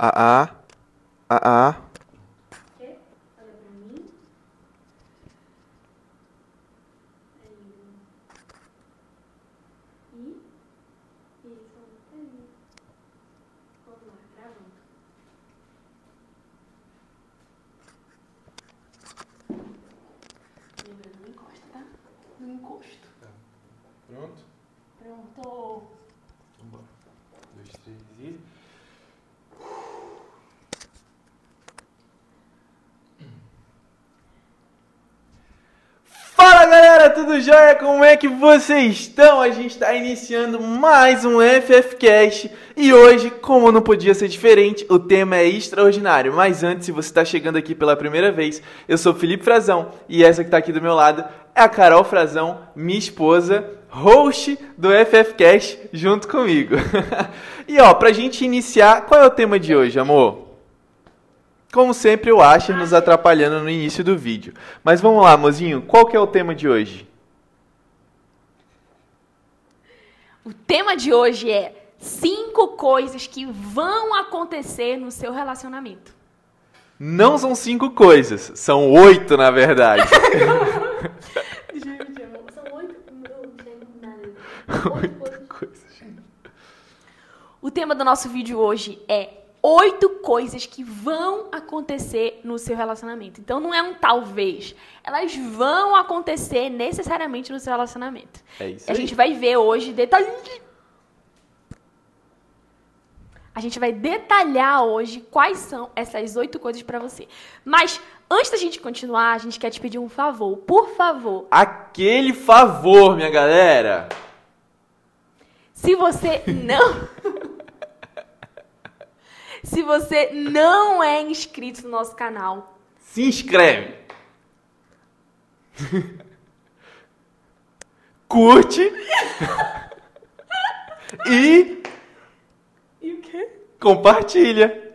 A, A, A, A. Quer? Olha pra mim. Aí. E. E só aí. Vamos lá, gravando. Lembra, não encosta, tá? Não encosto. Pronto? Pronto. Vambora. Dois, três e. Fala jóia? Como é que vocês estão? A gente está iniciando mais um FFcast e hoje, como não podia ser diferente, o tema é extraordinário. Mas antes, se você está chegando aqui pela primeira vez, eu sou Felipe Frazão e essa que está aqui do meu lado é a Carol Frazão, minha esposa, host do FFcast junto comigo. e ó, pra gente iniciar, qual é o tema de hoje, amor? Como sempre, o Asher nos atrapalhando no início do vídeo. Mas vamos lá, mozinho, qual que é o tema de hoje? O tema de hoje é cinco coisas que vão acontecer no seu relacionamento. Não são cinco coisas, são oito na verdade. Gente, são oito. Oito coisas. O tema do nosso vídeo hoje é oito coisas que vão acontecer no seu relacionamento. Então não é um talvez. Elas vão acontecer necessariamente no seu relacionamento. É isso A aí. gente vai ver hoje detalhe. A gente vai detalhar hoje quais são essas oito coisas pra você. Mas antes da gente continuar, a gente quer te pedir um favor. Por favor, Aquele favor, minha galera. Se você não. Se você não é inscrito no nosso canal, Se inscreve. Curte. e e o quê? compartilha.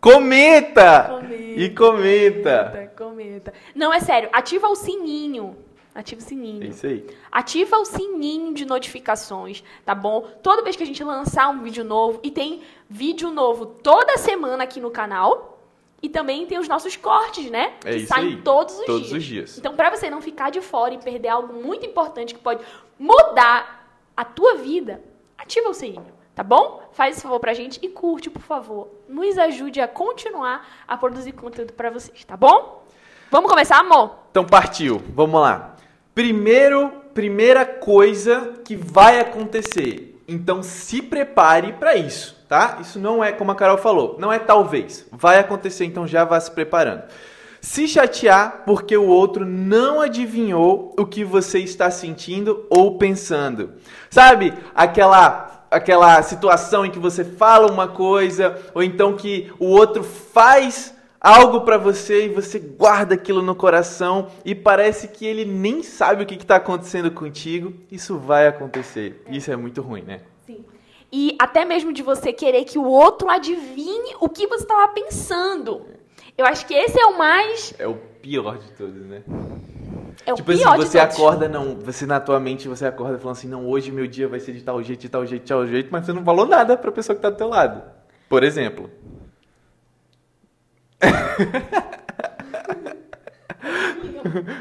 Comenta. Comenta. E comenta. Comenta. Não, é sério, ativa o sininho. Ativa o É sininho. isso aí. Ativa o sininho de notificações, tá bom? Toda vez que a gente lançar um vídeo novo, e tem vídeo novo toda semana aqui no canal, e também tem os nossos cortes, né? É que isso saem aí. todos os Todos dias. os dias. Então, pra você não ficar de fora e perder algo muito importante que pode mudar a tua vida, ativa o sininho, tá bom? Faz esse favor pra gente e curte, por favor. Nos ajude a continuar a produzir conteúdo pra vocês, tá bom? Vamos começar, amor? Então partiu. Vamos lá. Primeiro, primeira coisa que vai acontecer. Então se prepare para isso, tá? Isso não é como a Carol falou, não é talvez. Vai acontecer, então já vá se preparando. Se chatear porque o outro não adivinhou o que você está sentindo ou pensando. Sabe? Aquela aquela situação em que você fala uma coisa ou então que o outro faz algo pra você e você guarda aquilo no coração e parece que ele nem sabe o que está acontecendo contigo. Isso vai acontecer. Isso é muito ruim, né? Sim. E até mesmo de você querer que o outro adivinhe o que você estava pensando. Eu acho que esse é o mais. É o pior de todos, né? É o tipo pior assim, você acorda, não, você na tua mente, você acorda falando assim, não, hoje meu dia vai ser de tal jeito, de tal jeito, de tal jeito, mas você não falou nada pra pessoa que tá do teu lado. Por exemplo.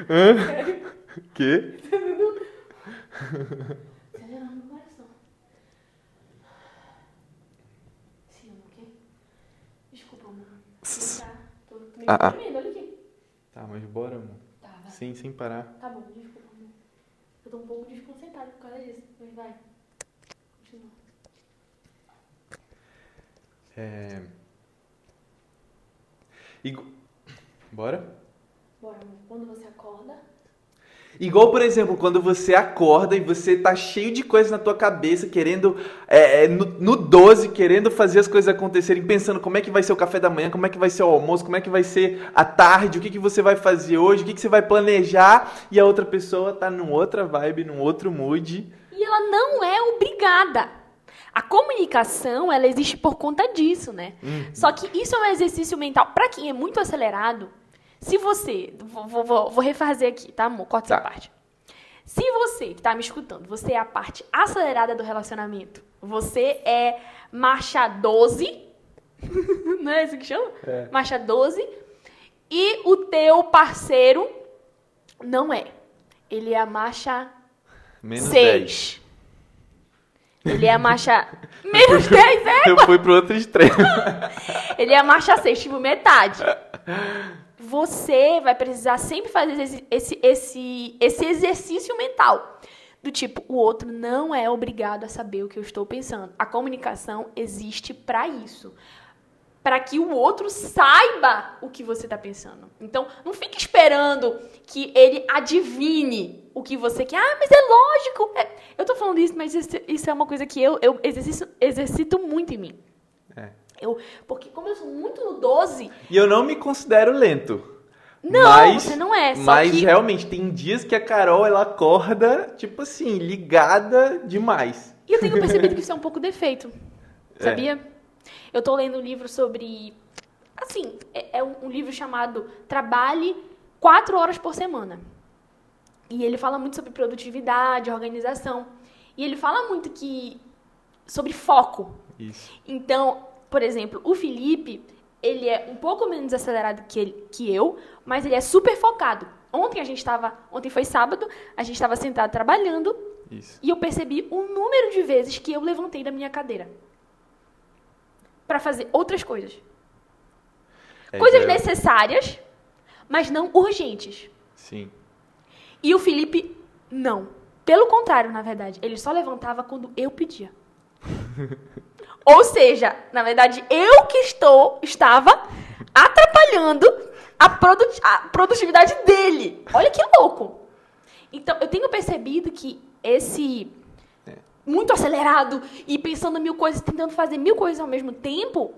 Hã? Quê? Acelerando meu coração. Sim, amor, o quê? Desculpa, amor. Não tá. Tô, tô meio Ah, ah. olha aqui. Tá, mas bora, amor. Tá, vai. Sem, sem parar. Tá bom, desculpa, amor. Eu tô um pouco desconcentrada por causa disso. Mas vai. Continua. É... Igu- Bora? Bora. Quando você acorda. Igual, por exemplo, quando você acorda e você tá cheio de coisas na tua cabeça, querendo, é, é, no, no 12, querendo fazer as coisas acontecerem, pensando como é que vai ser o café da manhã, como é que vai ser o almoço, como é que vai ser a tarde, o que, que você vai fazer hoje, o que, que você vai planejar, e a outra pessoa tá num outra vibe, num outro mood. E ela não é obrigada. A comunicação, ela existe por conta disso, né? Só que isso é um exercício mental. Pra quem é muito acelerado, se você. Vou, vou- vou- refazer aqui, tá, amor? Corta Tá. essa parte. Se você que tá me escutando, você é a parte acelerada do relacionamento, você é marcha 12, Não é isso que chama? É. Marcha 12. E o teu parceiro não é. Ele é a marcha Menos 6. Ele é a marcha. Menos 10, é? 10. Eu fui pro outro extremo. Ele é a marcha 6, tipo metade. Você vai precisar sempre fazer esse, esse, esse, esse exercício mental. Do tipo, o outro não é obrigado a saber o que eu estou pensando. A comunicação existe para isso. Para que o outro saiba o que você está pensando. Então, não fique esperando que ele adivine o que você quer. Ah, mas é lógico. É, eu tô falando isso, mas isso, isso é uma coisa que eu, eu exercito, exercito muito em mim. É. Eu, porque como eu sou muito no 12, E eu não me considero lento. Não, mas, você não é, Mas que- realmente tem dias que a Carol ela acorda, tipo assim, ligada demais. E eu tenho percebido que isso é um pouco defeito. É. Sabia? Eu tô lendo um livro sobre. Assim, é, é um livro chamado Trabalhe quatro horas por semana. E ele fala muito sobre produtividade, organização. E ele fala muito que. sobre foco. Isso. Então, por exemplo, o Felipe, ele é um pouco menos acelerado que, ele, que eu, mas ele é super focado. Ontem a gente estava, ontem foi sábado, a gente estava sentado trabalhando Isso. e eu percebi o número de vezes que eu levantei da minha cadeira para fazer outras coisas. É, coisas já- necessárias, mas não urgentes. Sim. E o Felipe, não. Pelo contrário, na verdade. Ele só levantava quando eu pedia. Ou seja, na verdade, eu que estou, estava atrapalhando a, produ- a produtividade dele. Olha que louco. Então, eu tenho percebido que esse muito acelerado e pensando mil coisas, tentando fazer mil coisas ao mesmo tempo,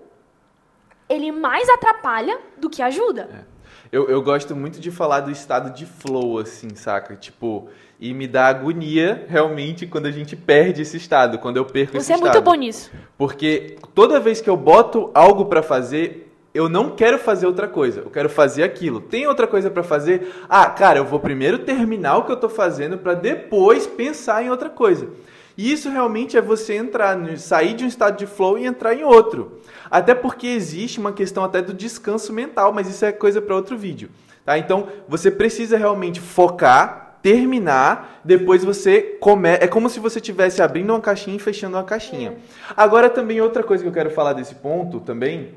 ele mais atrapalha do que ajuda. Eu, eu gosto muito de falar do estado de flow, assim, saca? Tipo, e me dá agonia, realmente, quando a gente perde esse estado, quando eu perco esse Você é estado. muito bom nisso. Porque toda vez que eu boto algo pra fazer, eu não quero fazer outra coisa. Eu quero fazer aquilo. Tem outra coisa pra fazer? Ah, cara, eu vou primeiro terminar o que eu tô fazendo pra depois pensar em outra coisa. E isso realmente é você entrar, sair de um estado de flow e entrar em outro. Até porque existe uma questão até do descanso mental, mas isso é coisa para outro vídeo. Tá? Então, você precisa realmente focar, terminar, depois você come... É como se você estivesse abrindo uma caixinha e fechando uma caixinha. Agora, também outra coisa que eu quero falar desse ponto também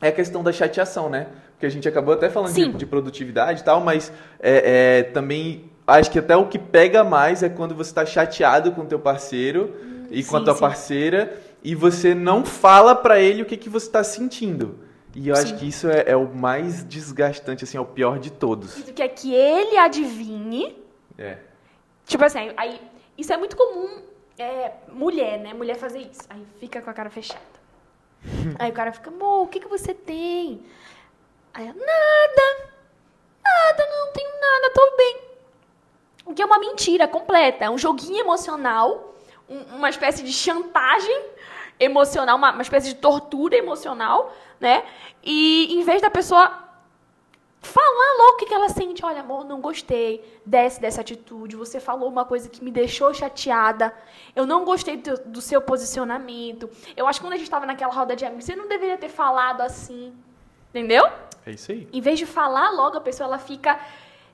é a questão da chateação, né? Porque a gente acabou até falando de, de produtividade e tal, mas é, é, também acho que até o que pega mais é quando você está chateado com o teu parceiro e com a tua sim. parceira e você não fala pra ele o que, que você está sentindo. E eu acho Sim. que isso é, é o mais desgastante, assim, é o pior de todos. Tu quer que ele adivinhe. É. Tipo assim, aí. Isso é muito comum. É, mulher, né? Mulher fazer isso. Aí fica com a cara fechada. aí o cara fica, amor, o que, que você tem? Aí ela, nada. Nada, não tenho nada, tô bem. O que é uma mentira completa. É um joguinho emocional, um- uma espécie de chantagem emocional, uma, uma espécie de tortura emocional, né? E em vez da pessoa falar logo o que ela sente. Olha, amor, não gostei desse, dessa atitude. Você falou uma coisa que me deixou chateada. Eu não gostei do, do seu posicionamento. Eu acho que quando a gente estava naquela roda de amigos, você não deveria ter falado assim. Entendeu? É isso aí. Em vez de falar logo, a pessoa ela fica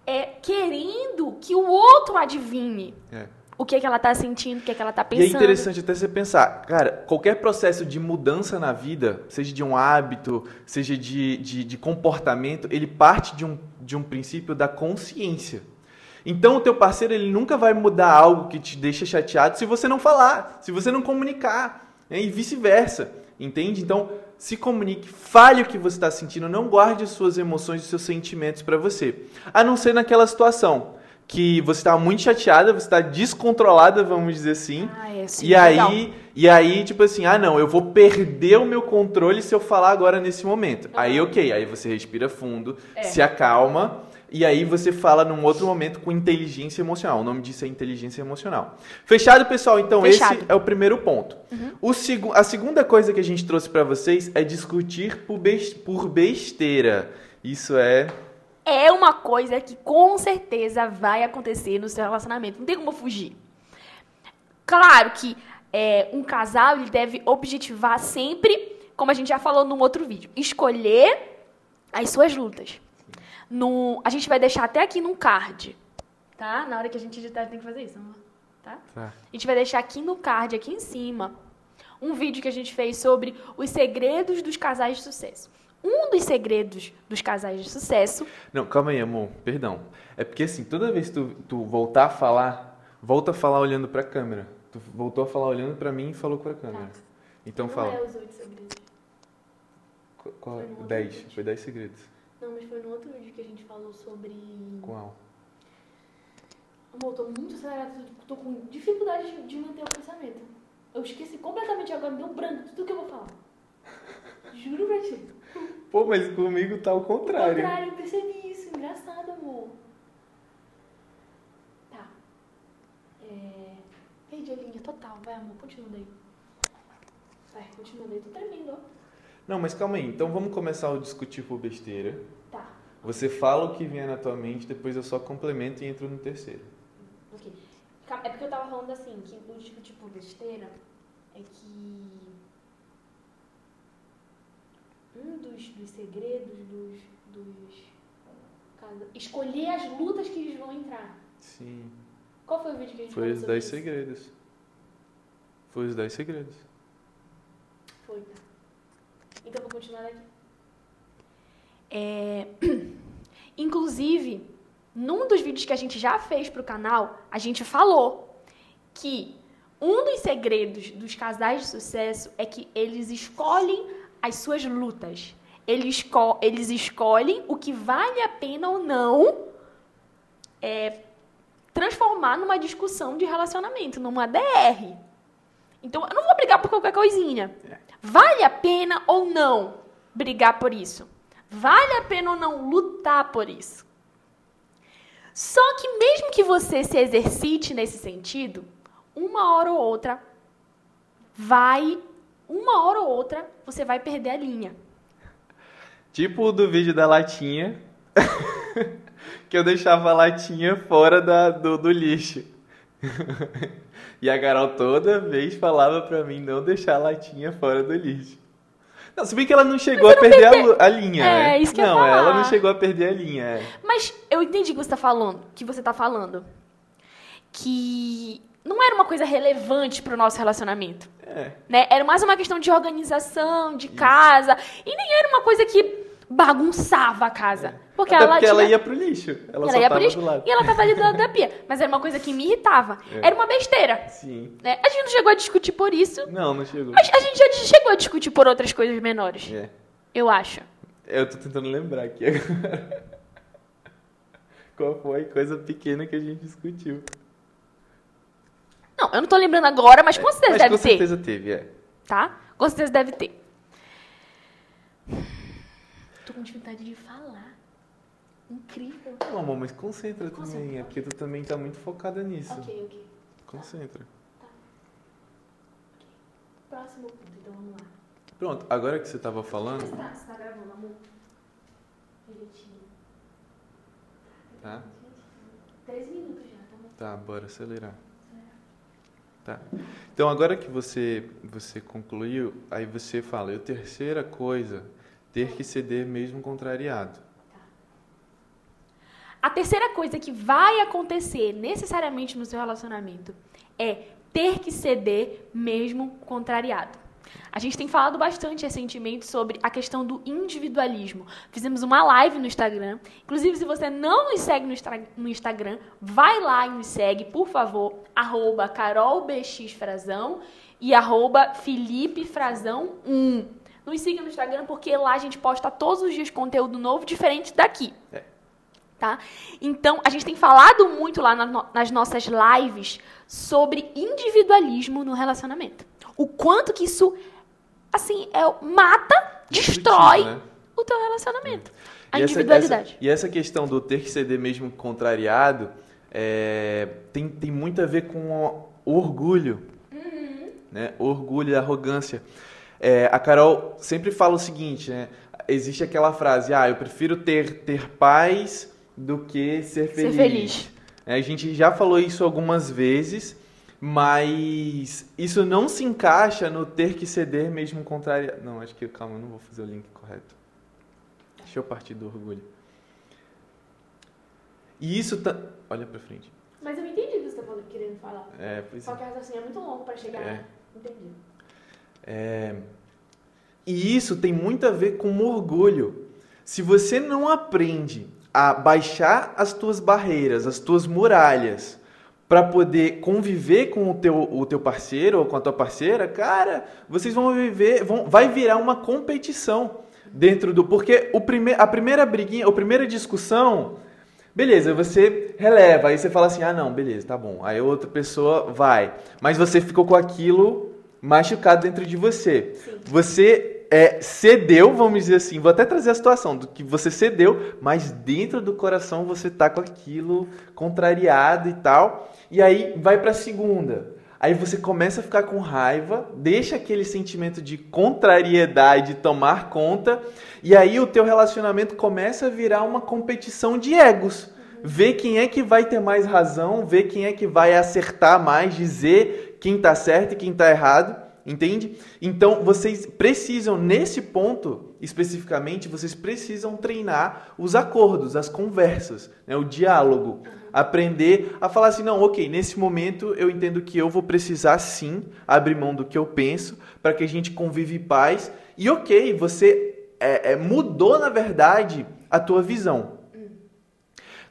é, querendo que o outro adivinhe É. o que, é que ela tá sentindo, o que, é que ela tá E é pensando. interessante até você pensar, cara, qualquer processo de mudança na vida, seja de um hábito, seja de, de, de comportamento, ele parte de um, de um princípio da consciência. Então o teu parceiro ele nunca vai mudar algo que te deixa chateado se você não falar, se você não comunicar, né? e vice-versa, entende? Então se comunique, fale o que você está sentindo, não guarde as suas emoções e seus sentimentos para você, a não ser naquela situação que você está muito chateada, você está descontrolada, vamos dizer assim, Ah, é, sim, e legal. aí, e aí, tipo assim, ah não, eu vou perder o meu controle se eu falar agora nesse momento. Aí, ok, aí você respira fundo, É. se acalma, e aí você fala num outro momento com inteligência emocional. O nome disso é inteligência emocional. Fechado, pessoal? Então, Fechado. esse é o primeiro ponto. O segu a segunda coisa que a gente trouxe pra vocês é discutir por, bes- por besteira. Isso é. é uma coisa que com certeza vai acontecer no seu relacionamento. Não tem como fugir. Claro que é, um casal ele deve objetivar sempre como a gente já falou num outro vídeo, escolher as suas lutas. No, a gente vai deixar até aqui num card, tá? Na hora que a gente editar, tem que fazer isso, amor. Tá? Tá. A gente vai deixar aqui no card, aqui em cima, um vídeo que a gente fez sobre os segredos dos casais de sucesso. Um dos segredos dos casais de sucesso Não, calma aí, amor. Perdão. É porque assim, toda vez que tu, tu voltar a falar, volta a falar olhando pra câmera. Tu voltou a falar olhando pra mim e falou pra câmera. Então não fala. é os oito segredos. Qu- Qual? Foi 10. vídeo. Foi 10 segredos. Não, mas foi no outro vídeo que a gente falou sobre. Qual? Amor, tô muito acelerada, tô com dificuldade de, manter o pensamento. Eu esqueci completamente agora, me deu branco tudo que eu vou falar. Juro pra ti. Pô, mas comigo tá Ao contrário. contrário, eu percebi isso. Engraçado, amor. Tá. É... Perdi a linha total. Vai, amor, continua daí. Vai, continua daí. Tô tremendo, ó. Não, mas calma aí. Então vamos começar a discutir por besteira. Tá, Você fala o que vier na tua mente, depois eu só complemento e entro no terceiro. ok. É porque eu tava falando assim, que o discutir por besteira é que um dos, dos segredos dos, dos escolher as lutas que eles vão entrar. Sim. Qual foi o vídeo que a gente Foi os sobre 10 isso? segredos. Foi os 10 segredos. Foi, tá. Então vou continuar daqui. É... Inclusive, num dos vídeos que a gente já fez pro canal, a gente falou que um dos segredos dos casais de sucesso é que eles escolhem as suas lutas. Eles, esco- eles escolhem o que vale a pena ou não é, transformar numa discussão de relacionamento, numa DR. Então, eu não vou brigar por qualquer coisinha. Vale a pena ou não brigar por isso? Vale a pena ou não lutar por isso? Só que mesmo que você se exercite nesse sentido, uma hora ou outra vai, uma hora ou outra você vai perder a linha. Tipo do vídeo da latinha, que eu deixava a latinha fora da, do, do lixo. e a Carol toda vez falava pra mim não deixar a latinha fora do lixo. Não, se bem que ela não chegou a perder a a, linha, É, né? isso que eu ia Não, ela não chegou a perder a linha. é. Mas eu entendi o que você tá falando, que você tá falando. Que não era uma coisa relevante pro nosso relacionamento. É. né? Era mais uma questão de organização, de casa. E nem era uma coisa que bagunçava a casa. Porque Até ela porque ela tinha- ia pro lixo. Ela, ela só ia pro lixo do lado. e ela tava ali do lado da pia. Mas era uma coisa que me irritava. É. Era uma besteira. Sim. Né? A gente não chegou a discutir por isso. Não, não chegou. Mas a gente já chegou a discutir por outras coisas menores. É. Eu acho. Eu tô tentando lembrar aqui agora. Qual foi a coisa pequena que a gente discutiu? Não, eu não tô lembrando agora, mas com certeza Mas deve com ter. certeza teve, é. Tá? Com certeza deve ter. Tô com dificuldade de falar. Incrível. Não, amor, mas concentra, Concentra. também. Porque tu também tá muito focada nisso. Ok, ok. Concentra. Próximo ponto, então vamos lá. Pronto, agora que você tava falando, Você tá, você tá gravando, amor? Direitinho. tá? Três minutos já, tá bom? Tá, bora acelerar. Tá. Então agora que você você concluiu, aí você fala, e a terceira coisa, ter que ceder mesmo contrariado. A terceira coisa que vai acontecer necessariamente no seu relacionamento é ter que ceder mesmo contrariado. A gente tem falado bastante recentemente sobre a questão do individualismo. Fizemos uma live no Instagram. Inclusive, se você não nos segue no, Instagram, vai lá e nos segue, por favor, arroba carolbxfrazão e arroba filipefrazão1. Nos siga no Instagram porque lá a gente posta todos os dias conteúdo novo diferente daqui. É. Tá? Então, a gente tem falado muito lá na nas nossas lives sobre individualismo no relacionamento. O quanto que isso, assim, é, mata, destrói né? o teu relacionamento. A E essa- individualidade. essa- e essa questão do ter que ceder mesmo contrariado é, tem, tem muito a ver com o orgulho. Uhum. Né? Orgulho e arrogância. É, a Carol sempre fala o seguinte, né? Existe aquela frase, ah, eu prefiro ter, ter paz do que ser Ser feliz. feliz. É, A gente já falou isso algumas vezes, Mas isso não se encaixa no ter que ceder mesmo contrário. Não, acho que calma, eu não vou fazer o link correto. Deixa eu partir do orgulho. E isso tá. Olha pra frente. Mas eu entendi o que você tá querendo falar. É, pois Só é. que raciocínio é muito longo pra chegar. É. Entendi. É, E isso tem muito a ver com orgulho. Se você não aprende a baixar as tuas barreiras, as tuas muralhas, para poder conviver com o teu, o teu parceiro ou com a tua parceira, cara, vocês vão viver, vão, vai virar uma competição dentro do. Porque o prime, a primeira briguinha, a primeira discussão, beleza, você releva, aí você fala assim: ah, não, beleza, tá bom. Aí outra pessoa vai. Mas você ficou com aquilo machucado dentro de você. Sim. Você é, cedeu, vamos dizer assim, vou até trazer a situação do que você cedeu, mas dentro do coração você tá com aquilo contrariado e tal. E aí vai para a segunda. Aí você começa a ficar com raiva, deixa aquele sentimento de contrariedade tomar conta, e aí o teu relacionamento começa a virar uma competição de egos. Ver quem é que vai ter mais razão, ver quem é que vai acertar mais, dizer quem tá certo e quem tá errado. Entende? Então, vocês precisam, nesse ponto especificamente, vocês precisam treinar os acordos, as conversas, né? o diálogo. Aprender a falar assim: não, ok, nesse momento eu entendo que eu vou precisar sim abrir mão do que eu penso para que a gente convive em paz. E ok, você é, é, mudou, na verdade, a tua visão.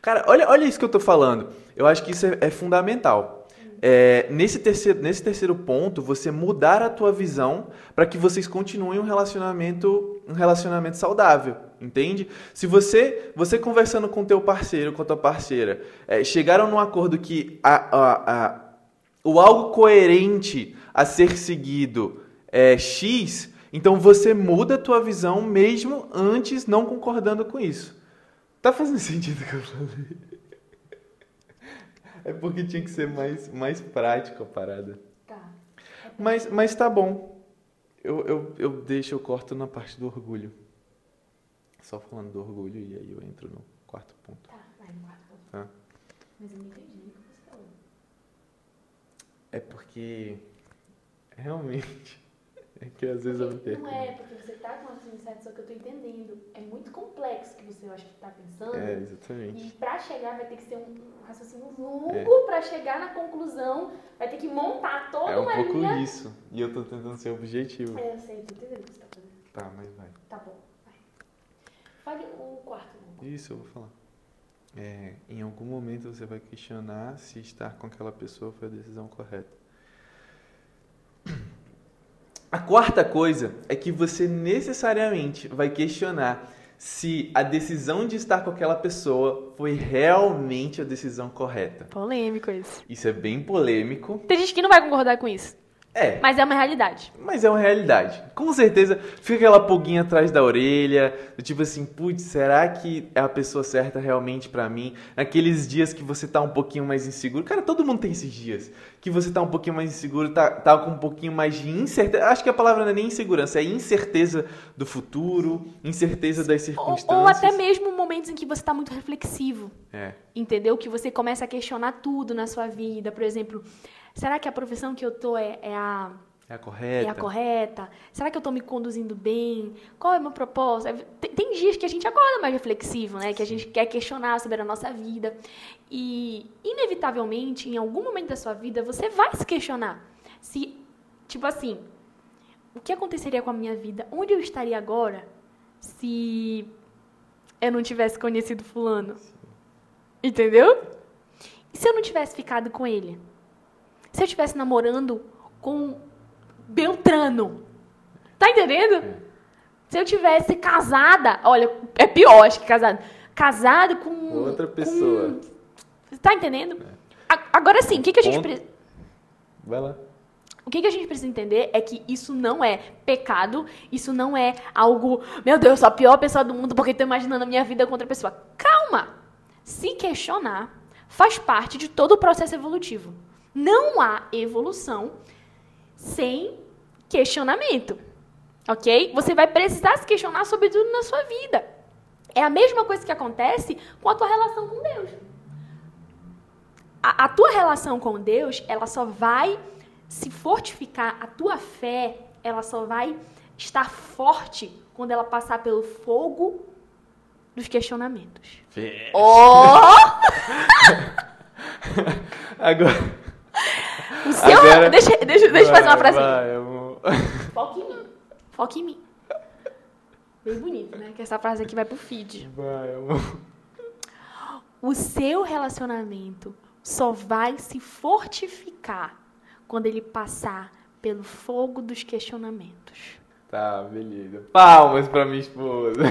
Cara, olha, olha isso que eu tô falando. Eu acho que isso é, é fundamental. É, nesse, terceiro, nesse terceiro ponto, você mudar a tua visão para que vocês continuem um relacionamento, um relacionamento saudável, entende? Se você, você conversando com teu parceiro, com a tua parceira, é, chegaram num acordo que a, a, a, o algo coerente a ser seguido é X, então você muda a tua visão mesmo antes não concordando com isso. Tá fazendo sentido o que eu falei? É porque tinha que ser mais, mais prático a parada. Tá. Mas, mas tá bom. Eu, eu, eu deixo, eu corto na parte do orgulho. Só falando do orgulho e aí eu entro no quarto ponto. Tá, vai no quarto ponto. Tá? Mas eu não entendi o que você falou. É porque realmente é que às vezes eu Porque perco. Não é, porque você tá com assim, certo, só que eu tô entendendo. É muito complexo que você, eu acho que tá pensando. É, exatamente. E pra chegar vai ter que ser um raciocínio longo É. pra chegar na conclusão. Vai ter que montar toda É um uma pouco linha. isso. E eu tô tentando ser objetivo. É, eu sei, tô entendendo o que você tá fazendo. Tá, mas vai. Tá bom, vai. Fale o quarto. Isso eu vou falar. É, em algum momento você vai questionar se estar com aquela pessoa foi a decisão correta. A quarta coisa é que você necessariamente vai questionar se a decisão de estar com aquela pessoa foi realmente a decisão correta. Polêmico isso. Isso é bem polêmico. Tem gente que não vai concordar com isso, É, mas é uma realidade. mas é uma realidade. Com certeza fica aquela pulguinha atrás da orelha, do tipo assim, putz, será que é a pessoa certa realmente pra mim? Naqueles dias que você tá um pouquinho mais inseguro. Cara, todo mundo tem esses dias. Que você tá um pouquinho mais inseguro, tá, tá com um pouquinho mais de incerteza. Acho que a palavra não é nem insegurança, é incerteza do futuro, incerteza das Ou, circunstâncias. ou até mesmo momentos em que você tá muito reflexivo. É, Entendeu? Que você começa a questionar tudo na sua vida. Por exemplo, será que a profissão que eu tô é, é a é a correta. é a correta? Será que eu tô me conduzindo bem? Qual é o meu propósito? Tem, tem dias que a gente acorda mais reflexivo, né? Que a gente quer questionar sobre a nossa vida. E, inevitavelmente, em algum momento da sua vida, você vai se questionar. Se, tipo assim, o que aconteceria com a minha vida? Onde eu estaria agora se eu não tivesse conhecido fulano? Entendeu? E se eu não tivesse ficado com ele? Se eu estivesse namorando com Beltrano? Tá entendendo? Se eu tivesse casada, olha, é pior, acho que casada. Casado com Outra pessoa. com- tá entendendo? A- Agora sim, o que, que a gente Ponto. pre- Vai lá. o que, que a gente precisa entender é que isso não é pecado, isso não é algo, meu Deus, eu sou a pior pessoa do mundo porque estou imaginando a minha vida com outra pessoa. Calma! Se questionar faz parte de todo o processo evolutivo. Não há evolução sem questionamento. Ok? Você vai precisar se questionar sobre tudo na sua vida. É a mesma coisa que acontece com a tua relação com Deus. a, a tua relação com Deus, ela só vai se fortificar, a tua fé, ela só vai estar forte quando ela passar pelo fogo dos questionamentos. Oh! Agora. O seu. Agora- Deixa, deixa, deixa eu fazer uma frase. Vai, amor. Foca em mim. Foca em mim. Bem bonito, né? Que essa frase aqui vai pro feed. Vai, amor. O seu relacionamento só vai se fortificar quando ele passar pelo fogo dos questionamentos. Tá, beleza. Palmas pra minha esposa.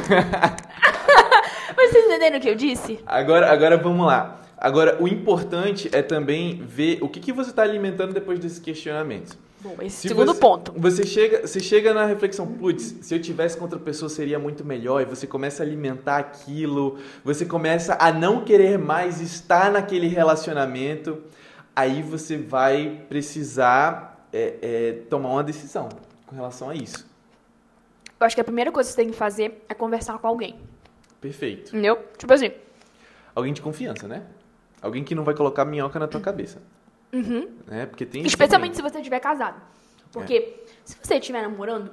Mas vocês entenderam o que eu disse? Agora, agora vamos lá. Agora, o importante é também ver o que, que você está alimentando depois desses questionamentos. Bom, esse Se segundo você- ponto. Você chega, você chega na reflexão, putz, se eu tivesse com outra pessoa seria muito melhor, e você começa a alimentar aquilo, você começa a não querer mais estar naquele relacionamento, aí você vai precisar é, é, tomar uma decisão com relação a isso. Eu acho que a primeira coisa que você tem que fazer é conversar com alguém. Perfeito. Entendeu? Tipo assim. Alguém de confiança, né? Alguém que não vai colocar minhoca na tua cabeça. Uhum. Né? Porque tem Especialmente se você estiver casado. Porque se você estiver namorando,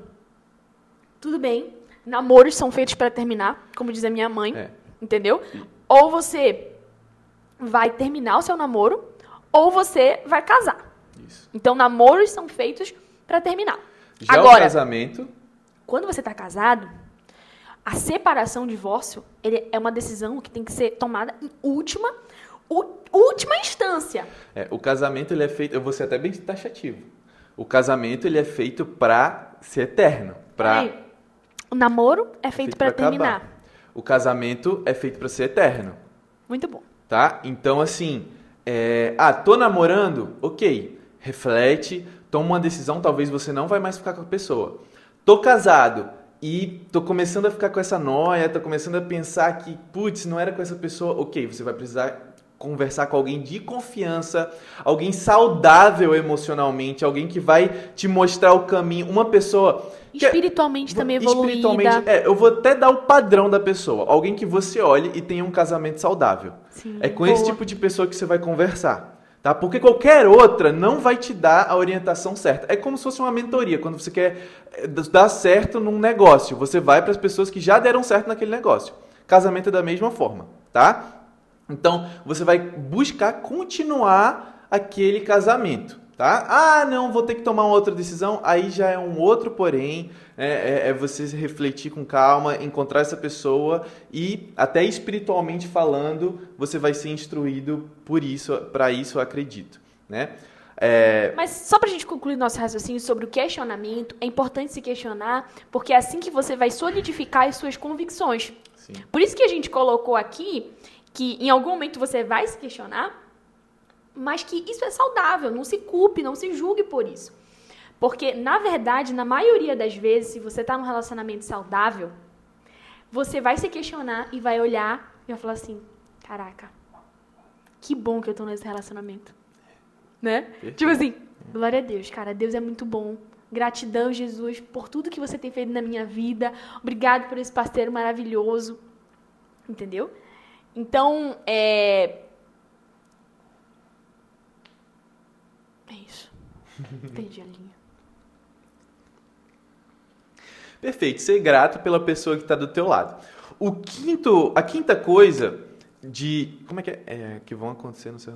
tudo bem. Namoros são feitos para terminar, como diz a minha mãe. É. Entendeu? Ou você vai terminar o seu namoro, ou você vai casar. Isso. Então, namoros são feitos para terminar. Já o Agora, casamento, quando você está casado, a separação, o divórcio, ele é uma decisão que tem que ser tomada em última, última instância. É, o casamento ele é feito, eu vou ser até bem taxativo. O casamento ele é feito pra ser eterno, pra Peraí. O namoro é feito feito para pra acabar. terminar. O casamento é feito pra ser eterno, Muito bom. tá? Então assim, é, ah, tô namorando, ok, reflete, toma uma decisão, talvez você não vai mais ficar com a pessoa. Tô casado e tô começando a ficar com essa noia, tô começando a pensar que, putz, não era com essa pessoa, ok, você vai precisar conversar com alguém de confiança, alguém saudável emocionalmente, alguém que vai te mostrar o caminho, uma pessoa que é- Espiritualmente também evoluída. Espiritualmente, é, eu vou até dar o padrão da pessoa. Alguém que você olhe e tenha um casamento saudável. Sim, é com boa. esse tipo de pessoa que você vai conversar. Tá? Porque qualquer outra não vai te dar a orientação certa. É como se fosse uma mentoria. Quando você quer eh, dar certo num negócio, você vai para as pessoas que já deram certo naquele negócio. Casamento é da mesma forma, tá? Então, você vai buscar continuar aquele casamento, tá? Ah, não, vou ter que tomar uma outra decisão. Aí já é um outro porém. É, é- é você refletir com calma, encontrar essa pessoa e, até espiritualmente falando, você vai ser instruído por isso, para isso eu acredito, né? É, Mas só pra gente concluir nosso raciocínio sobre o questionamento, é importante se questionar, porque é assim que você vai solidificar as suas convicções. sim. Por isso que a gente colocou aqui que em algum momento você vai se questionar, mas que isso é saudável, não se culpe, não se julgue por isso. Porque, na verdade, na maioria das vezes, se você está num relacionamento saudável, você vai se questionar e vai olhar e vai falar assim: caraca, que bom que eu tô nesse relacionamento. Né? Perfeito. Tipo assim, glória a Deus, cara, Deus é muito bom. Gratidão, Jesus, por tudo que você tem feito na minha vida. Obrigado por esse parceiro maravilhoso. Entendeu? Então, é. É isso. Entendi a linha. Perfeito, ser grato pela pessoa que está do teu lado. O quinto, a quinta coisa de como é que é, É, que vão acontecer no seu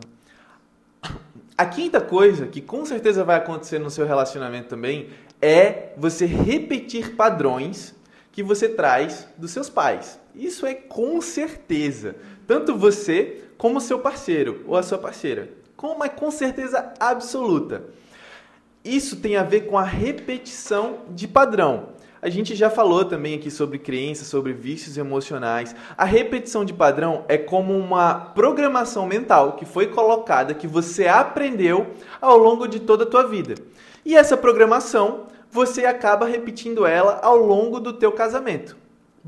A quinta coisa que com certeza vai acontecer no seu relacionamento também é você repetir padrões que você traz dos seus pais. Isso é com certeza, tanto você como seu parceiro ou a sua parceira, com uma com certeza absoluta. Isso tem a ver com a repetição de padrão. A gente já falou também aqui sobre crenças, sobre vícios emocionais. A repetição de padrão é como uma programação mental que foi colocada, que você aprendeu ao longo de toda a tua vida. E essa programação, você acaba repetindo ela ao longo do teu casamento.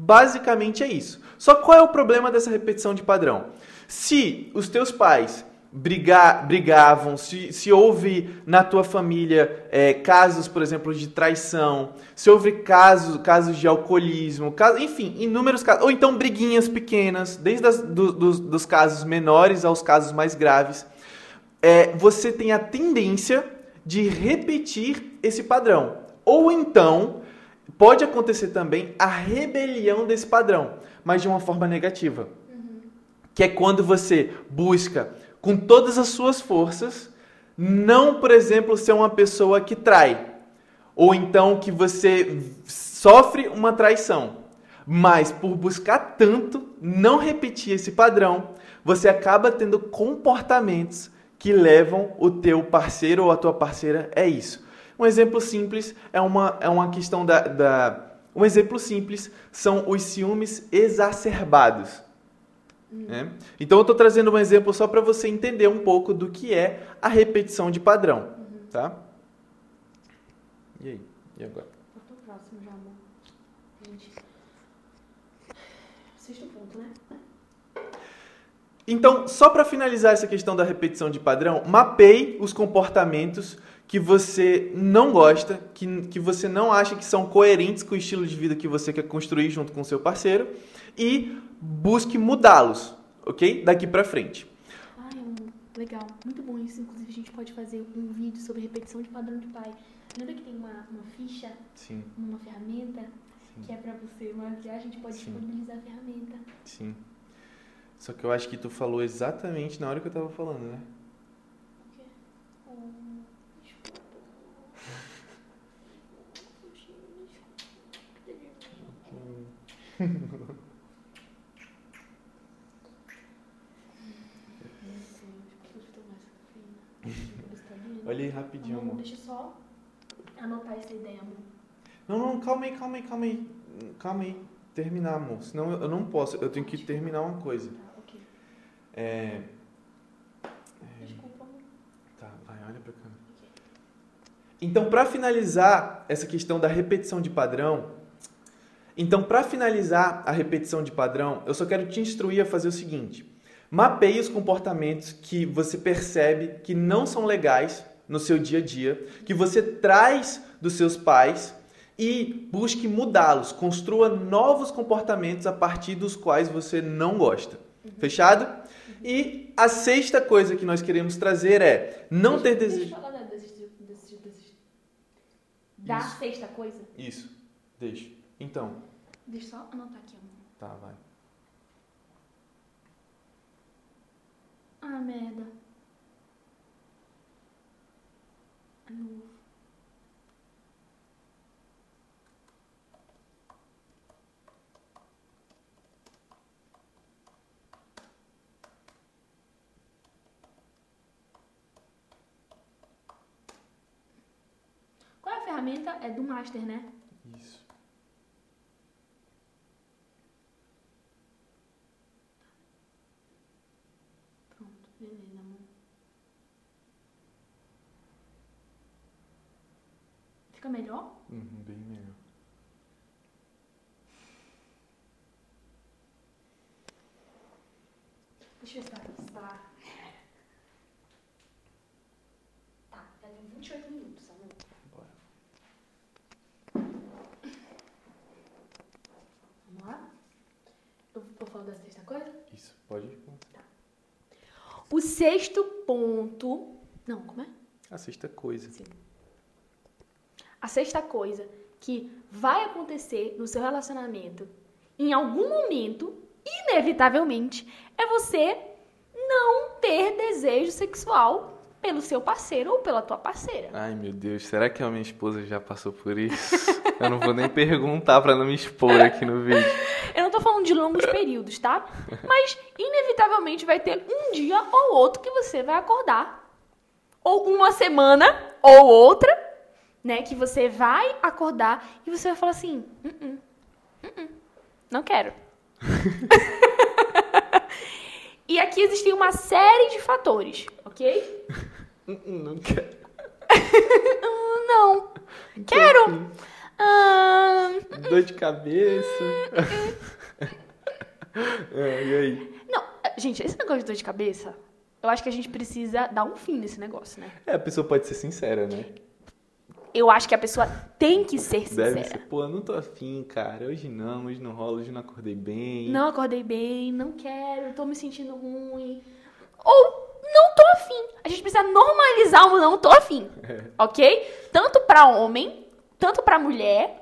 Basicamente é isso. Só qual é o problema dessa repetição de padrão? Se os teus pais brigar, brigavam, se, se houve na tua família é, casos, por exemplo, de traição, se houve casos, casos de alcoolismo, enfim, inúmeros casos, ou então briguinhas pequenas, desde as, do- dos, dos casos menores aos casos mais graves. é, você tem a tendência de repetir esse padrão. Ou então, pode acontecer também a rebelião desse padrão, mas de uma forma negativa. Que é quando você busca com todas as suas forças não, por exemplo, ser uma pessoa que trai, ou então que você sofre uma traição. Mas por buscar tanto não repetir esse padrão, você acaba tendo comportamentos que levam o teu parceiro ou a tua parceira é isso. Um exemplo simples é uma, é uma questão da, da um exemplo simples são os ciúmes exacerbados. Né? Então eu estou trazendo um exemplo só para você entender um pouco do que é a repetição de padrão, tá? E aí? E agora? Eu tô próximo já, amor. Gente. Sexto ponto, né? Então, só para finalizar essa questão da repetição de padrão, mapeie os comportamentos que você não gosta, que, que você não acha que são coerentes com o estilo de vida que você quer construir junto com o seu parceiro e busque mudá-los, ok? Daqui para frente. Legal. Muito bom isso. Inclusive, a gente pode fazer um vídeo sobre repetição de padrão de pai. Lembra que tem uma, uma ficha, Sim, uma ferramenta, que é pra você maquiar? A gente pode Sim. disponibilizar a ferramenta. sim. Só que eu acho que tu falou exatamente na hora que eu tava falando, né? O quê? Desculpa. Olha aí rapidinho, Amor, deixa eu só anotar essa ideia, amor. Não, não, calma aí, calma aí, calma aí. Calma aí. Terminar, amor. Senão eu não posso. Eu tenho que terminar uma coisa. Ok. É. Desculpa. Tá, vai, olha pra cá. Então, para finalizar essa questão da repetição de padrão, então para finalizar a repetição de padrão, eu só quero te instruir a fazer o seguinte: mapeie os comportamentos que você percebe que não são legais no seu dia a dia, que você traz dos seus pais e busque mudá-los, construa novos comportamentos a partir dos quais você não gosta. Fechado? E a sexta coisa que nós queremos trazer é não ter Deixa- desejo. Deixa eu falar da- Isso. sexta coisa. Isso, deixa. Então, Deixa eu só anotar aqui, amor. tá, vai. Ah, merda. Não. Ferramenta? É do Master, né? Isso. Pronto, beleza, amor. Fica melhor? Uhum, bem melhor. Deixa eu ver se tá- se tá. Tá, já deu 28 minutos, amor. Bora. Vamos lá? Eu vou falar da sexta coisa? Isso, pode começar. O sexto ponto. Não, como é? A sexta coisa. Sim. A sexta coisa que vai acontecer no seu relacionamento em algum momento, inevitavelmente, é você não ter desejo sexual pelo seu parceiro ou pela tua parceira. Ai, meu Deus, será que a minha esposa já passou por isso? Eu não vou nem perguntar pra não me expor aqui no vídeo. Não tô falando de longos períodos, tá? Mas inevitavelmente vai ter um dia ou outro que você vai acordar. Ou uma semana ou outra, né? Que você vai acordar e você vai falar assim: "Uh-uh, uh-uh, não quero. e aqui existem uma série de fatores, ok? Não quero. Hum, não. Quero. Ah, Dor de cabeça. É, e aí? não, gente, esse negócio de dor de cabeça, eu acho que a gente precisa dar um fim nesse negócio, né? É, a pessoa pode ser sincera, né? Eu acho que a pessoa tem que ser sincera. Deve ser, pô, não tô afim, cara. Hoje não, hoje não rola, hoje não acordei bem. Não acordei bem, não quero, tô me sentindo ruim. Ou não tô afim. A gente precisa normalizar o não tô afim. Ok? Tanto pra homem, tanto pra mulher,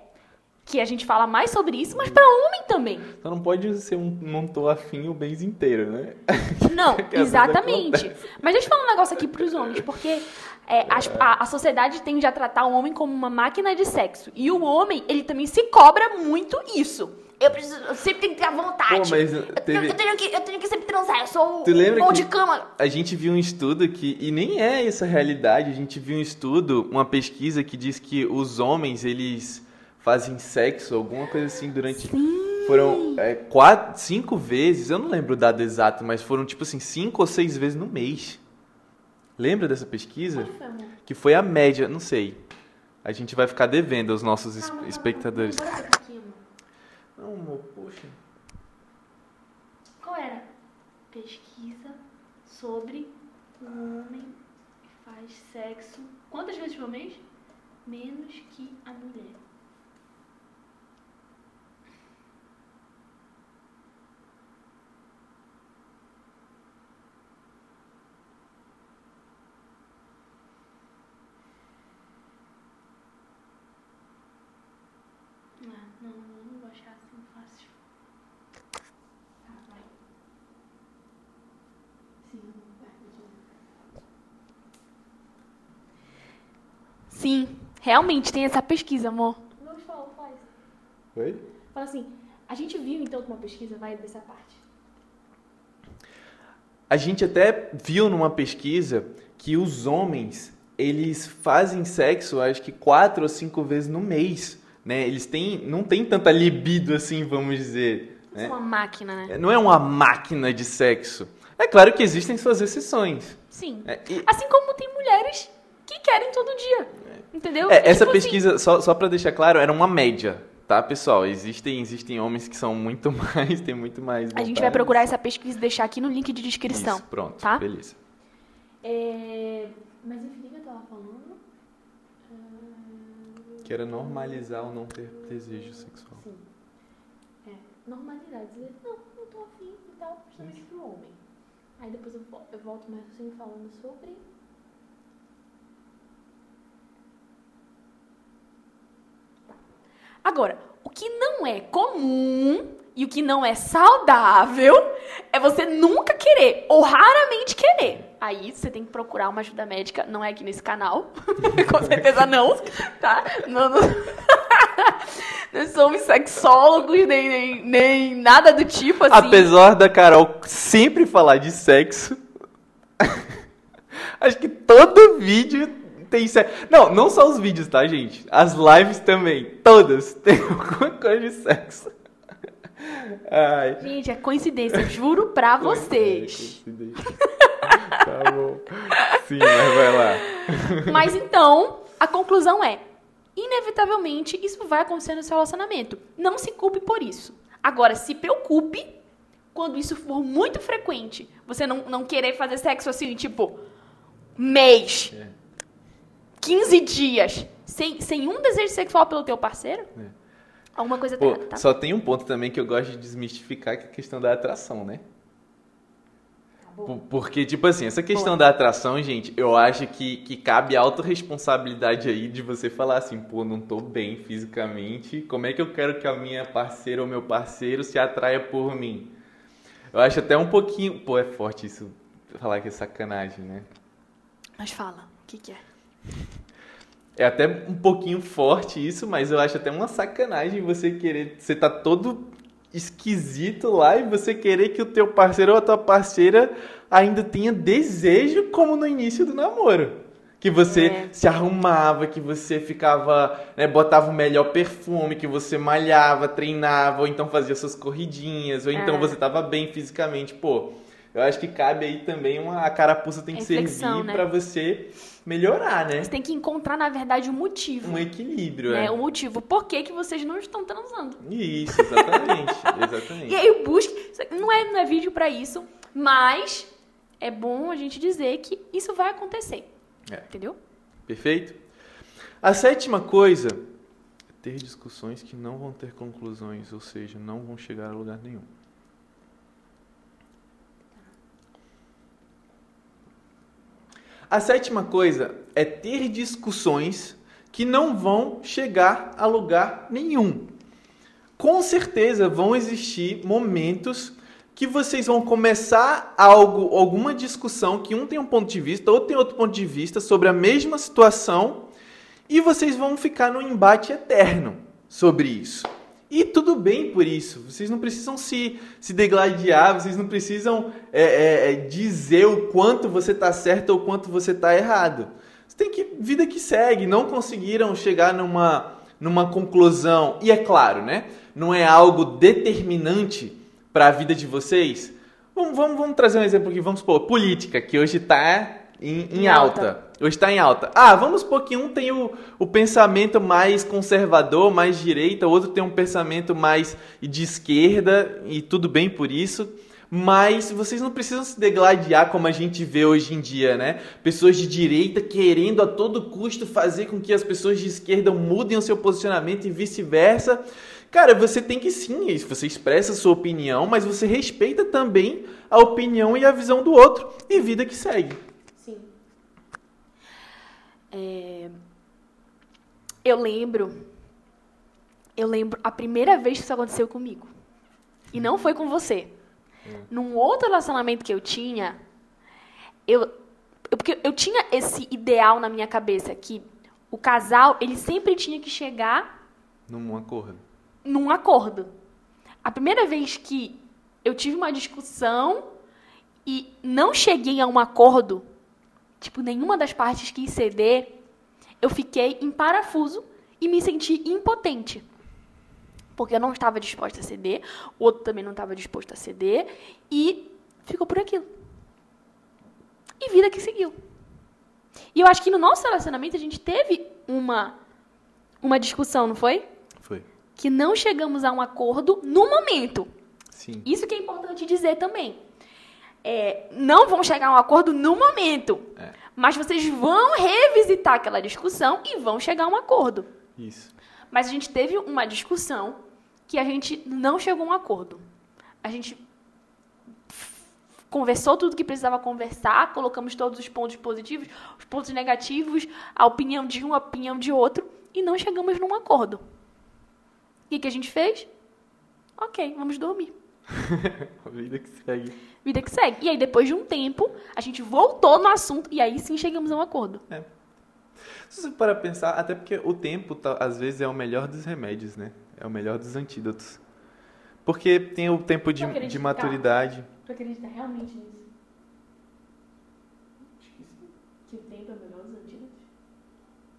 que a gente fala mais sobre isso, mas pra homem também. Só não pode ser um não tô afim o mês inteiro, né? Não, exatamente. Mas deixa eu falar um negócio aqui pros homens, porque é, a, a sociedade tende a tratar o homem como uma máquina de sexo. E o homem, ele também se cobra muito isso. Eu, preciso, eu sempre tenho que ter a vontade. Pô, mas Eu- teve- eu, tenho que, eu tenho que sempre transar, eu sou Tu lembra bom de cama. A gente viu um estudo que, e nem é essa a realidade, a gente viu um estudo, uma pesquisa que diz que os homens, eles fazem sexo, alguma coisa assim, durante... Foram é, quatro, cinco vezes, eu não lembro o dado exato, mas foram tipo assim, cinco ou seis vezes no mês. Lembra dessa pesquisa? Que foi a média, não sei. A gente vai ficar devendo aos nossos es- espectadores. Não, amor, poxa. Qual era? Pesquisa sobre um homem que faz sexo quantas vezes por mês? Menos que a mulher. Ah, não, eu não vou achar assim fácil. Tá, vai. Sim, Sim, realmente tem essa pesquisa, amor. Não falou, faz. Oi? Fala assim, a gente viu então que uma pesquisa vai dessa parte. A gente até viu numa pesquisa que os homens, eles fazem sexo, acho que quatro ou cinco vezes no mês, né? Eles têm, não tem tanta libido assim, vamos dizer, é né? uma máquina, né? Não é uma máquina de sexo. É claro que existem suas exceções. Sim. É, e- Assim como tem mulheres que querem todo dia. Entendeu? É, essa Tipo assim, pesquisa, só, só para deixar claro, era uma média, tá, pessoal? Existem, existem homens que são muito mais, tem muito mais. a gente vai procurar essa pesquisa e deixar aqui no link de descrição. Isso, pronto, tá? beleza. É... Mas enfim, o que eu tava falando? Que era normalizar o não ter desejo sexual. Sim. É, normalizar, dizer, não, não tô afim e tal, principalmente pro homem. Aí depois eu, eu volto mais assim falando sobre. Agora, o que não é comum e o que não é saudável é você nunca querer, ou raramente querer. Aí você tem que procurar uma ajuda médica, não é aqui nesse canal, com certeza não, tá? Não, não... Não somos sexólogos, nem, nem, nem nada do tipo, assim. Apesar da Carol sempre falar de sexo, acho que todo vídeo tem sexo. Não, não só os vídeos, tá, gente? As lives também, todas tem alguma coisa de sexo. Ai. Gente, é coincidência, juro pra vocês. coincidência. tá bom. Sim, mas vai lá. Mas então, a conclusão é: inevitavelmente isso vai acontecer no seu relacionamento. Não se culpe por isso. Agora, se preocupe quando isso for muito frequente. Você não, não querer fazer sexo assim, tipo, mês, É. 15 dias, sem, sem um desejo sexual pelo teu parceiro. Alguma coisa tá Pô, tá? só tem um ponto também que eu gosto de desmistificar, que é a questão da atração, né? Por- Porque, tipo assim, essa questão da atração, gente, eu acho que, que cabe a autorresponsabilidade aí de você falar assim, pô, não tô bem fisicamente, como é que eu quero que a minha parceira ou meu parceiro se atraia por mim? Eu acho até um pouquinho. Pô, é forte isso, falar que é sacanagem, né? Mas fala, o que, que é? É até um pouquinho forte isso, mas eu acho até uma sacanagem você querer. Você tá todo esquisito lá e você querer que o teu parceiro ou a tua parceira ainda tenha desejo como no início do namoro. Que você É. se arrumava, que você ficava, né, botava o melhor perfume, que você malhava, treinava, ou então fazia suas corridinhas, ou então É. você tava bem fisicamente. Pô, eu acho que cabe aí também uma. A carapuça tem que Reflexão, servir né? pra você melhorar, né? Você tem que encontrar, na verdade, o motivo. Um equilíbrio, né? é. O motivo. Por que, que vocês não estão transando? Isso, exatamente. exatamente. E aí busque. Não é, não é vídeo pra isso, mas é bom a gente dizer que isso vai acontecer. É. Entendeu? Perfeito? A sétima coisa é ter discussões que não vão ter conclusões, ou seja, não vão chegar a lugar nenhum. A sétima coisa é ter discussões que não vão chegar a lugar nenhum. Com certeza vão existir momentos que vocês vão começar algo, alguma discussão que um tem um ponto de vista, outro tem outro ponto de vista sobre a mesma situação e vocês vão ficar num embate eterno sobre isso. E tudo bem por isso. Vocês não precisam se, se degladiar, vocês não precisam é, é, é dizer o quanto você está certo ou o quanto você está errado. Você tem que. Vida que segue. Não conseguiram chegar numa, numa conclusão. E é claro, né? Não é algo determinante para a vida de vocês? Vamos, vamos, vamos trazer um exemplo aqui, vamos supor, política, que hoje está em, em, alta. Hoje está em alta. Ah, vamos supor que um tem o, o pensamento mais conservador, mais direita, outro tem um pensamento mais de esquerda, e tudo bem por isso. Mas vocês não precisam se degladiar como a gente vê hoje em dia, né? Pessoas de direita querendo a todo custo fazer com que as pessoas de esquerda mudem o seu posicionamento e vice-versa. Cara, você tem que sim, você expressa a sua opinião, mas você respeita também a opinião e a visão do outro e vida que segue. É... Eu lembro, eu lembro a primeira vez que isso aconteceu comigo. E não foi com você. Hum. Num outro relacionamento que eu tinha, eu, eu, porque eu tinha esse ideal na minha cabeça que o casal, ele sempre tinha que chegar num acordo num acordo. A primeira vez que eu tive uma discussão e não cheguei a um acordo, tipo, nenhuma das partes quis ceder, eu fiquei em parafuso e me senti impotente. Porque eu não estava disposta a ceder, o outro também não estava disposto a ceder, e ficou por aquilo. E vida que seguiu. E eu acho que no nosso relacionamento a gente teve uma, uma discussão, não foi? que não chegamos a um acordo no momento. Sim. Isso que é importante dizer também. É, não vão chegar a um acordo no momento, é. mas vocês vão revisitar aquela discussão e vão chegar a um acordo. Isso. Mas a gente teve uma discussão que a gente não chegou a um acordo. A gente conversou tudo que precisava conversar, colocamos todos os pontos positivos, os pontos negativos, a opinião de um, a opinião de outro, e não chegamos num acordo. O que, que a gente fez? Ok, vamos dormir. Vida que segue. Vida que segue. E aí, depois de um tempo, a gente voltou no assunto e aí sim chegamos a um acordo. É. Se você para pensar, até porque o tempo, tá, às vezes, é o melhor dos remédios, né? É o melhor dos antídotos. Porque tem o tempo de, de maturidade. Tu acredita realmente nisso? Acho que sim. Que o tempo é o melhor dos antídotos?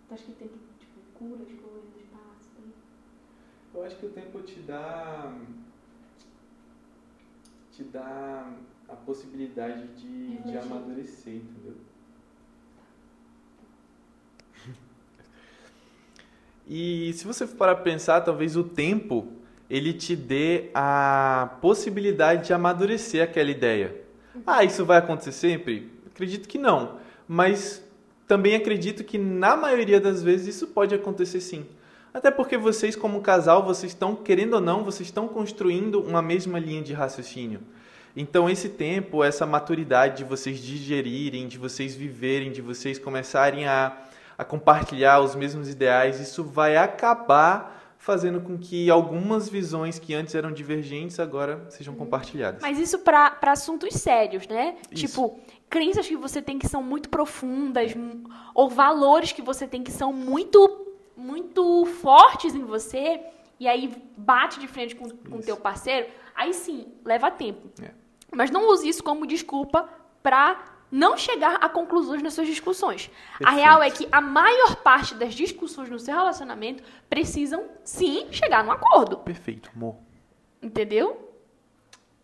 Tu acha que o tempo, tipo, cura as coisas? Eu acho que o tempo te dá te dá a possibilidade de, de amadurecer, entendeu? E se você for para pensar, talvez o tempo ele te dê a possibilidade de amadurecer aquela ideia. Ah, isso vai acontecer sempre? Acredito que não, mas também acredito que na maioria das vezes isso pode acontecer sim. Até porque vocês, como casal, vocês estão, querendo ou não, vocês estão construindo uma mesma linha de raciocínio. Então, esse tempo, essa maturidade de vocês digerirem, de vocês viverem, de vocês começarem a, a compartilhar os mesmos ideais, isso vai acabar fazendo com que algumas visões que antes eram divergentes agora sejam compartilhadas. Mas isso para assuntos sérios, né? Isso. Tipo, crenças que você tem que são muito profundas, ou valores que você tem que são muito muito fortes em você e aí bate de frente com o teu parceiro, aí sim, leva tempo. É. Mas não use isso como desculpa para não chegar a conclusões nas suas discussões. Perfeito. A real é que a maior parte das discussões no seu relacionamento precisam sim chegar num acordo. Perfeito, amor. Entendeu?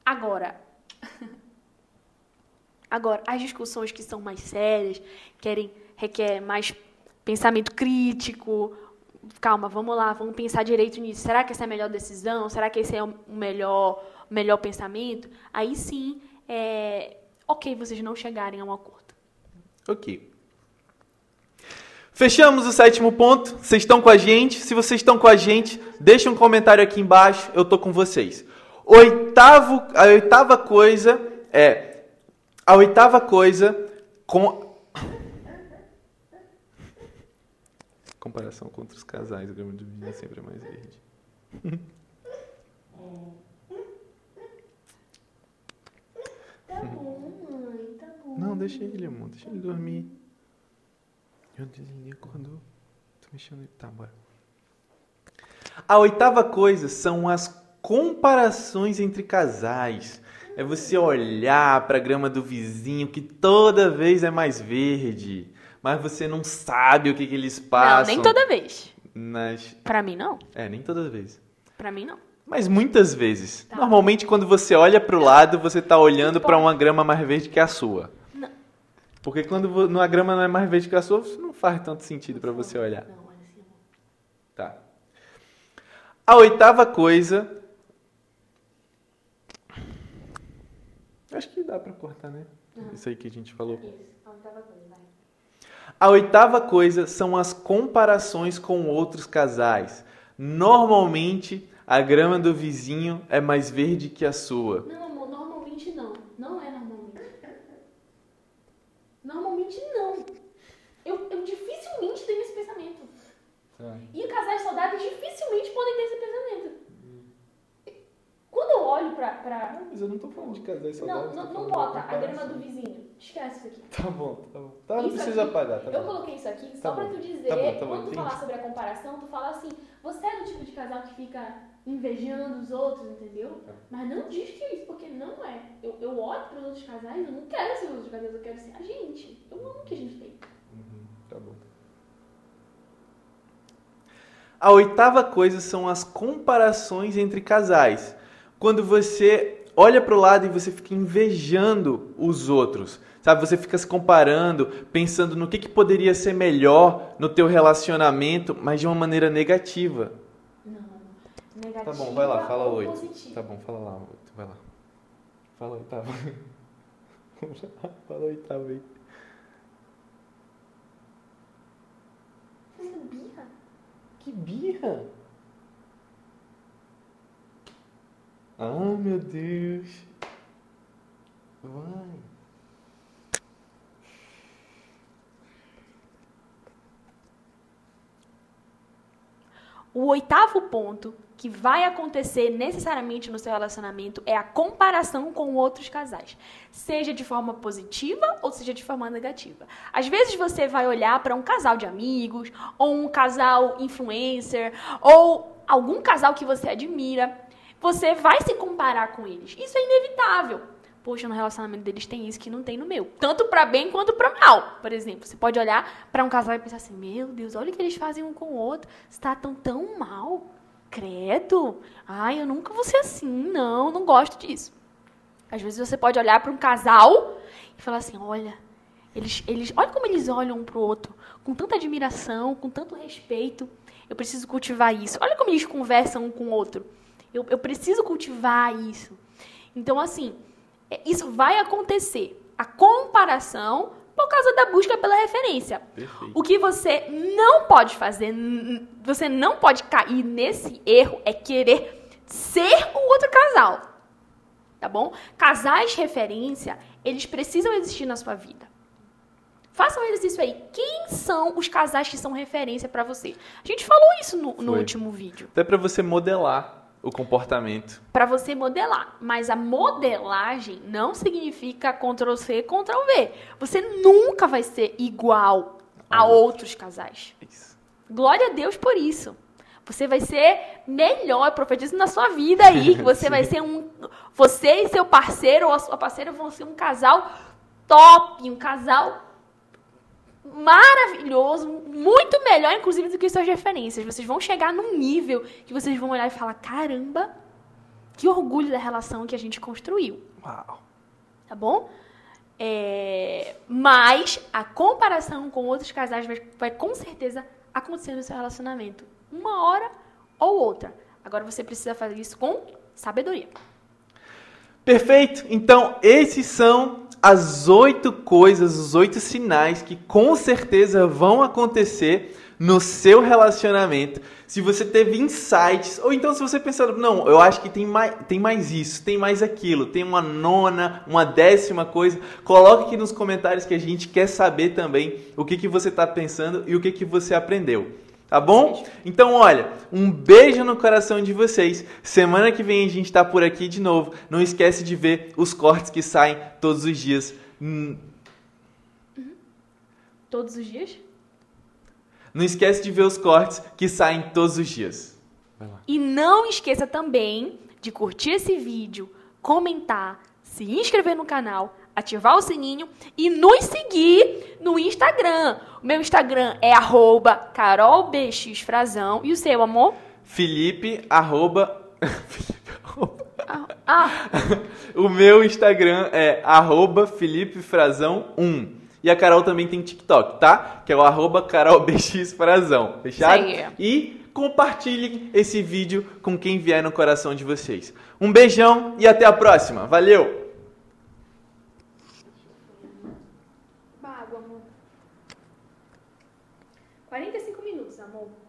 Agora, agora as discussões que são mais sérias, querem requer mais pensamento crítico, calma, vamos lá, vamos pensar direito nisso. Será que essa é a melhor decisão? Será que esse é o melhor, melhor pensamento? Aí sim, é ok vocês não chegarem a um acordo. Ok. Fechamos o sétimo ponto. Vocês estão com a gente? Se vocês estão com a gente, deixa um comentário aqui embaixo. Eu tô com vocês. Oitavo, a oitava coisa é a oitava coisa com comparação com outros casais, a grama do vizinho sempre é mais verde. Tá bom, mãe, tá bom. Não, deixa ele, amor. Deixa ele dormir. Meu Deus, ele acordou. Tô mexendo ele. Tá, bora. A oitava coisa são as comparações entre casais. É você olhar para a grama do vizinho que toda vez é mais verde, mas você não sabe o que, que eles Não, passam. nem toda vez. Nas... Pra mim, não. É, nem toda vez. Pra mim, não. Mas muitas vezes. Tá. Normalmente, quando você olha para o lado, você tá olhando para uma grama mais verde que a sua. Não. Porque quando a grama não é mais verde que a sua, não faz tanto sentido para você olhar. Não, olha assim. Tá. A oitava coisa. Acho que dá pra cortar, né? Isso aí que a gente falou. Isso, a oitava coisa. A oitava coisa são as comparações com outros casais. Normalmente, a grama do vizinho é mais verde que a sua. Não, amor, normalmente não. Não é normalmente. Normalmente não. Eu, eu dificilmente tenho esse pensamento. E casais saudáveis dificilmente podem ter esse pensamento. Quando eu olho pra. pra... Mas eu não tô falando de casais Não, não, não bota a grama do vizinho. Esquece isso aqui. Tá bom, tá bom. Tá, não Isso precisa aqui- apagar, tá eu bom. coloquei isso aqui Tá só pra bom. tu dizer, Tá bom, tá bom, quando tu falar sobre a comparação, tu fala assim, você é do tipo de casal que fica invejando os outros, entendeu? Tá. Mas não diz que é isso, porque não é. Eu, eu olho pros outros casais, eu não quero ser os outros casais, eu quero ser a gente. Eu amo o que a gente tem. Uhum, tá bom. A oitava coisa são as comparações entre casais. Quando você olha para o lado e você fica invejando os outros, sabe? Você fica se comparando, pensando no que, que poderia ser melhor no teu relacionamento, mas de uma maneira negativa. Não. Tá Negativa bom, vai lá, fala ou oito. positiva. Tá bom, fala lá, oito. Vai lá. Fala oitava. fala oitava aí. Essa birra. Que birra! Ah, meu Deus! Vai! O oitavo ponto que vai acontecer necessariamente no seu relacionamento é a comparação com outros casais, seja de forma positiva ou seja de forma negativa. Às vezes você vai olhar para um casal de amigos, ou um casal influencer, ou algum casal que você admira, você vai se comparar com eles. Isso é inevitável. Poxa, no relacionamento deles tem isso que não tem no meu. Tanto para bem quanto para mal. Por exemplo, você pode olhar para um casal e pensar assim: "Meu Deus, olha o que eles fazem um com o outro. Está tão tão mal. Credo. Ai, eu nunca vou ser assim. Não, não gosto disso." Às vezes você pode olhar para um casal e falar assim: "Olha, eles eles, olha como eles olham um pro outro, com tanta admiração, com tanto respeito. Eu preciso cultivar isso. Olha como eles conversam um com o outro. Eu, eu preciso cultivar isso. Então, assim, é, isso vai acontecer. A comparação por causa da busca pela referência. Perfeito. O que você não pode fazer, você não pode cair nesse erro é querer ser o outro casal. Tá bom? Casais referência, eles precisam existir na sua vida. Faça um exercício aí. Quem são os casais que são referência pra você? A gente falou isso no, no último vídeo. Até pra você modelar o comportamento. Pra você modelar. Mas a modelagem não significa Ctrl C, Ctrl V. Você nunca vai ser igual a outros casais. Isso. Glória a Deus por isso. Você vai ser melhor, profetizo na sua vida aí, você vai ser um. Você e seu parceiro ou a sua parceira vão ser um casal top, um casal maravilhoso, muito melhor, inclusive, do que suas referências. Vocês vão chegar num nível que vocês vão olhar e falar: caramba, que orgulho da relação que a gente construiu Uau. tá bom? É, mas a comparação com outros casais vai, vai com certeza acontecer no seu relacionamento. Uma hora ou outra. Agora você precisa fazer isso com sabedoria. Perfeito! Então, esses são as oito coisas, os oito sinais que com certeza vão acontecer no seu relacionamento. Se você teve insights, ou então se você pensar, não, eu acho que tem mais, tem mais isso, tem mais aquilo, tem uma nona, uma décima coisa, coloque aqui nos comentários que a gente quer saber também o que, que você está pensando e o que, que você aprendeu. Tá bom? Então, olha, um beijo no coração de vocês. Semana que vem a gente tá por aqui de novo. Não esquece de ver os cortes que saem todos os dias. Hum, Todos os dias? Não esquece de ver os cortes que saem todos os dias. Vai lá. E não esqueça também de curtir esse vídeo, comentar, se inscrever no canal, ativar o sininho e nos seguir no Instagram. O meu Instagram é arroba carolbxfrazão. E o seu, amor? Felipe, arroba... Felipe, arroba... Ah, ah, O meu Instagram é arroba FelipeFrazão1. E a Carol também tem TikTok, tá? Que é o arroba CarolBXFrazão. Fechado? Aí. E compartilhem esse vídeo com quem vier no coração de vocês. Um beijão e até a próxima. Valeu!